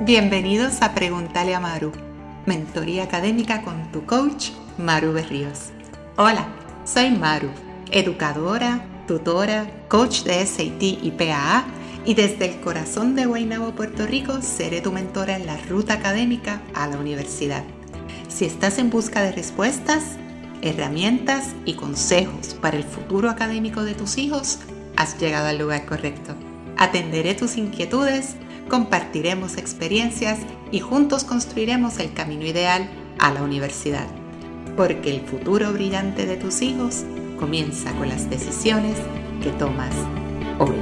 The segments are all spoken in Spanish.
Bienvenidos a Pregúntale a Maru, mentoría académica con tu coach Maru Berríos. Hola, soy Maru, educadora, tutora, coach de SAT y PAA y desde el corazón de Guaynabo, Puerto Rico, seré tu mentora en la ruta académica a la universidad. Si estás en busca de respuestas, herramientas y consejos para el futuro académico de tus hijos, has llegado al lugar correcto. Atenderé tus inquietudes compartiremos experiencias y juntos construiremos el camino ideal a la universidad. Porque el futuro brillante de tus hijos comienza con las decisiones que tomas hoy.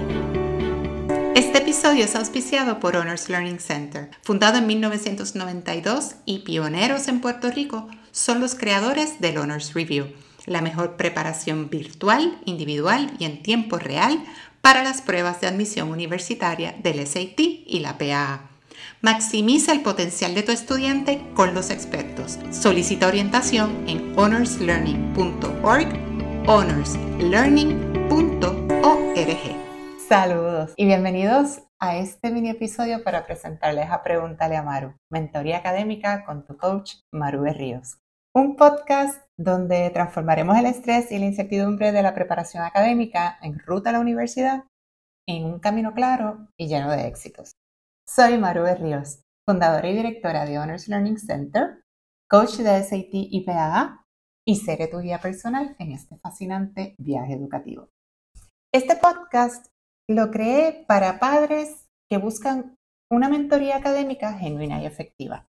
Este episodio es auspiciado por Honors Learning Center. Fundado en 1992 y pioneros en Puerto Rico, son los creadores del Honors Review, la mejor preparación virtual, individual y en tiempo real para las pruebas de admisión universitaria del SAT y la PAA. Maximiza el potencial de tu estudiante con los expertos. Solicita orientación en honorslearning.org, honorslearning.org. Saludos y bienvenidos a este mini episodio para presentarles a Pregúntale a Maru, mentoría académica con tu coach Maru Ríos. Un podcast donde transformaremos el estrés y la incertidumbre de la preparación académica en ruta a la universidad en un camino claro y lleno de éxitos. Soy Maru Ríos, fundadora y directora de Honors Learning Center, coach de SAT y PAA y seré tu guía personal en este fascinante viaje educativo. Este podcast lo creé para padres que buscan una mentoría académica genuina y efectiva.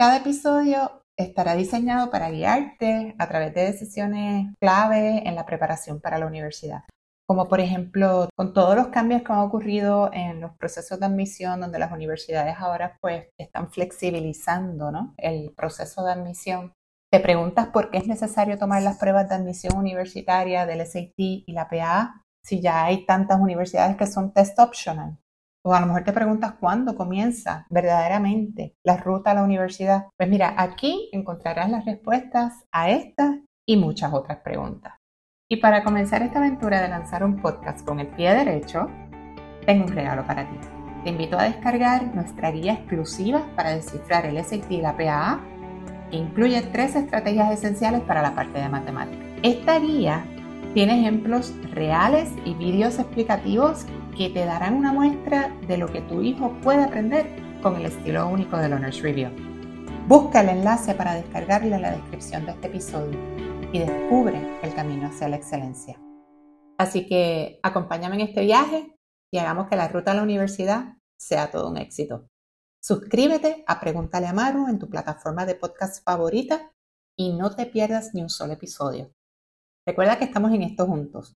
Cada episodio estará diseñado para guiarte a través de decisiones clave en la preparación para la universidad. Como por ejemplo, con todos los cambios que han ocurrido en los procesos de admisión, donde las universidades ahora pues están flexibilizando ¿no? el proceso de admisión. Te preguntas por qué es necesario tomar las pruebas de admisión universitaria del SAT y la PA si ya hay tantas universidades que son test optional. O a lo mejor te preguntas cuándo comienza verdaderamente la ruta a la universidad. Pues mira, aquí encontrarás las respuestas a estas y muchas otras preguntas. Y para comenzar esta aventura de lanzar un podcast con el pie derecho, tengo un regalo para ti. Te invito a descargar nuestra guía exclusiva para descifrar el SAT y la PAA, que incluye tres estrategias esenciales para la parte de matemáticas. Esta guía tiene ejemplos reales y vídeos explicativos que te darán una muestra de lo que tu hijo puede aprender con el estilo único del Honors Review. Busca el enlace para descargarlo en la descripción de este episodio y descubre el camino hacia la excelencia. Así que acompáñame en este viaje y hagamos que la ruta a la universidad sea todo un éxito. Suscríbete a Pregúntale a Maru en tu plataforma de podcast favorita y no te pierdas ni un solo episodio. Recuerda que estamos en esto juntos.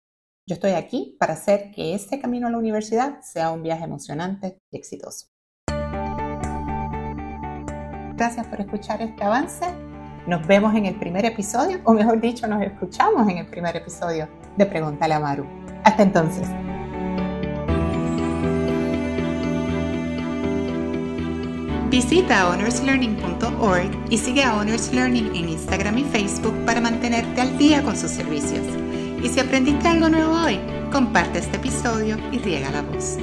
Yo estoy aquí para hacer que este camino a la universidad sea un viaje emocionante y exitoso. Gracias por escuchar este avance. Nos vemos en el primer episodio, o mejor dicho, nos escuchamos en el primer episodio de Pregúntale a Maru. Hasta entonces. Visita honorslearning.org y sigue a Honors Learning en Instagram y Facebook para mantenerte al día con sus servicios. Y si aprendiste algo nuevo hoy, comparte este episodio y riega la voz.